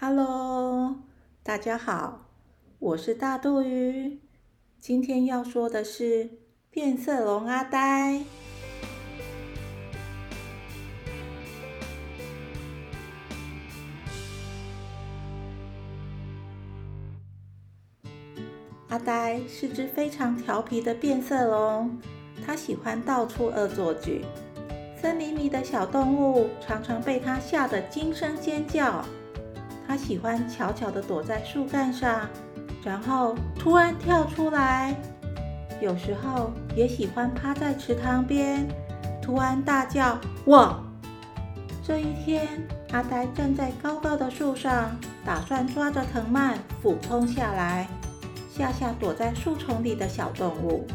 Hello，大家好，我是大肚鱼。今天要说的是变色龙阿呆。阿呆是只非常调皮的变色龙，它喜欢到处恶作剧。森林里的小动物常常被它吓得惊声尖叫。它喜欢悄悄地躲在树干上，然后突然跳出来。有时候也喜欢趴在池塘边，突然大叫“哇”。这一天，阿呆站在高高的树上，打算抓着藤蔓俯冲下来，吓吓躲在树丛里的小动物。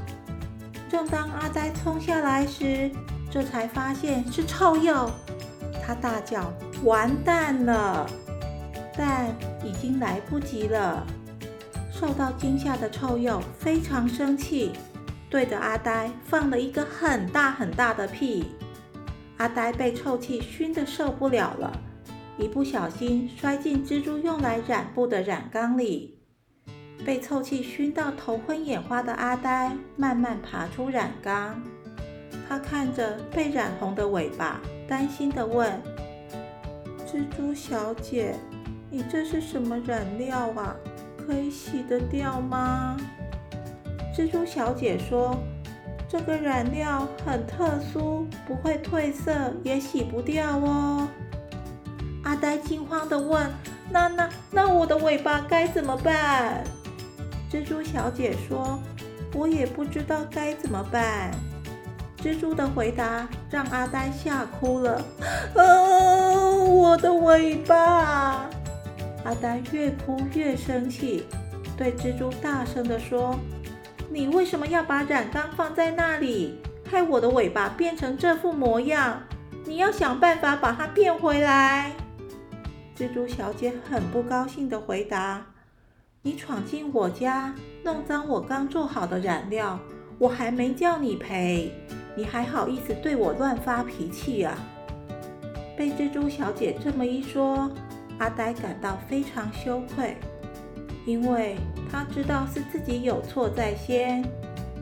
正当阿呆冲下来时，这才发现是臭鼬。他大叫：“完蛋了！”但已经来不及了。受到惊吓的臭鼬非常生气，对着阿呆放了一个很大很大的屁。阿呆被臭气熏得受不了了，一不小心摔进蜘蛛用来染布的染缸里。被臭气熏到头昏眼花的阿呆慢慢爬出染缸。他看着被染红的尾巴，担心地问：“蜘蛛小姐。”你这是什么染料啊？可以洗得掉吗？蜘蛛小姐说：“这个染料很特殊，不会褪色，也洗不掉哦。”阿呆惊慌地问：“那那那我的尾巴该怎么办？”蜘蛛小姐说：“我也不知道该怎么办。”蜘蛛的回答让阿呆吓哭了：“哦，我的尾巴！”阿呆越哭越生气，对蜘蛛大声地说：“你为什么要把染缸放在那里，害我的尾巴变成这副模样？你要想办法把它变回来。”蜘蛛小姐很不高兴地回答：“你闯进我家，弄脏我刚做好的染料，我还没叫你赔，你还好意思对我乱发脾气啊？”被蜘蛛小姐这么一说，阿呆感到非常羞愧，因为他知道是自己有错在先，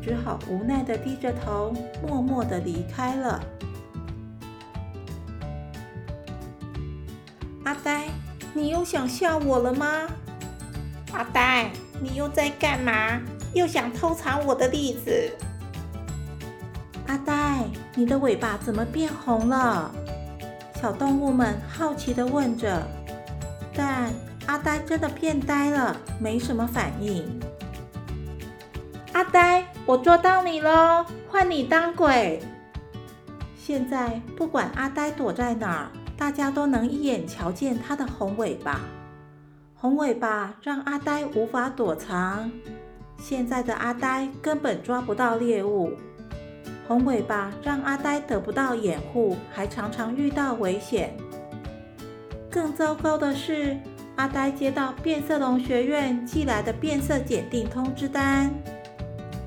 只好无奈地低着头，默默地离开了。阿呆，你又想笑我了吗？阿呆，你又在干嘛？又想偷藏我的栗子？阿呆，你的尾巴怎么变红了？小动物们好奇地问着。但阿呆真的变呆了，没什么反应。阿呆，我捉到你喽！换你当鬼。现在不管阿呆躲在哪儿，大家都能一眼瞧见他的红尾巴。红尾巴让阿呆无法躲藏。现在的阿呆根本抓不到猎物。红尾巴让阿呆得不到掩护，还常常遇到危险。更糟糕的是，阿呆接到变色龙学院寄来的变色检定通知单。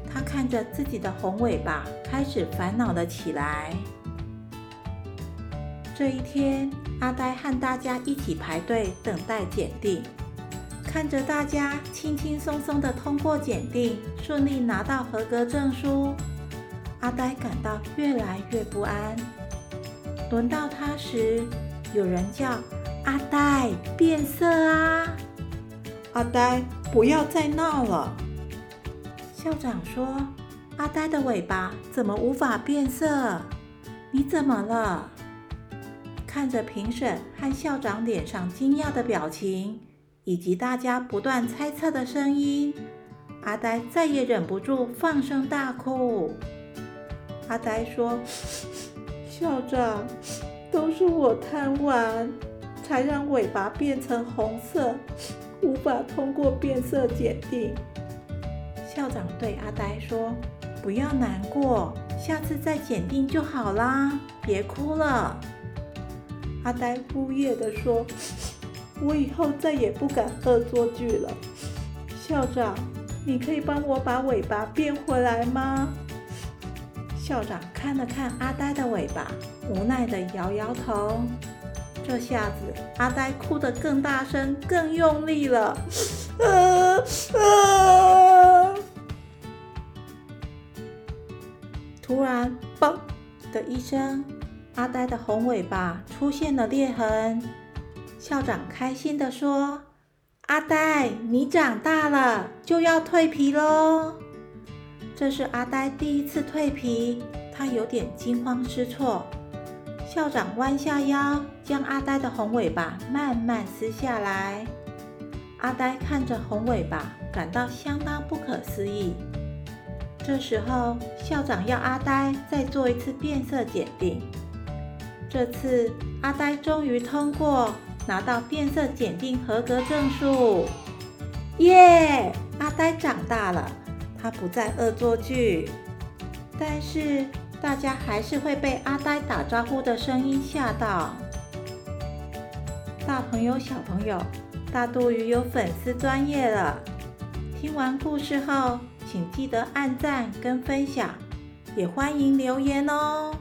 他看着自己的红尾巴，开始烦恼了起来。这一天，阿呆和大家一起排队等待检定，看着大家轻轻松松的通过检定，顺利拿到合格证书，阿呆感到越来越不安。轮到他时，有人叫。阿呆变色啊！阿呆，不要再闹了。校长说：“阿呆的尾巴怎么无法变色？你怎么了？”看着评审和校长脸上惊讶的表情，以及大家不断猜测的声音，阿呆再也忍不住放声大哭。阿呆说：“ 校长，都是我贪玩。”才让尾巴变成红色，无法通过变色检定。校长对阿呆说：“不要难过，下次再检定就好啦，别哭了。”阿呆呜咽地说：“我以后再也不敢恶作剧了。”校长，你可以帮我把尾巴变回来吗？校长看了看阿呆的尾巴，无奈地摇摇头。这下子，阿呆哭得更大声、更用力了。突然，嘣的一声，阿呆的红尾巴出现了裂痕。校长开心地说：“阿呆，你长大了，就要蜕皮喽！”这是阿呆第一次蜕皮，他有点惊慌失措。校长弯下腰，将阿呆的红尾巴慢慢撕下来。阿呆看着红尾巴，感到相当不可思议。这时候，校长要阿呆再做一次变色检定。这次，阿呆终于通过，拿到变色检定合格证书。耶！阿呆长大了，他不再恶作剧，但是。大家还是会被阿呆打招呼的声音吓到。大朋友、小朋友，大肚鱼有粉丝专业了。听完故事后，请记得按赞跟分享，也欢迎留言哦。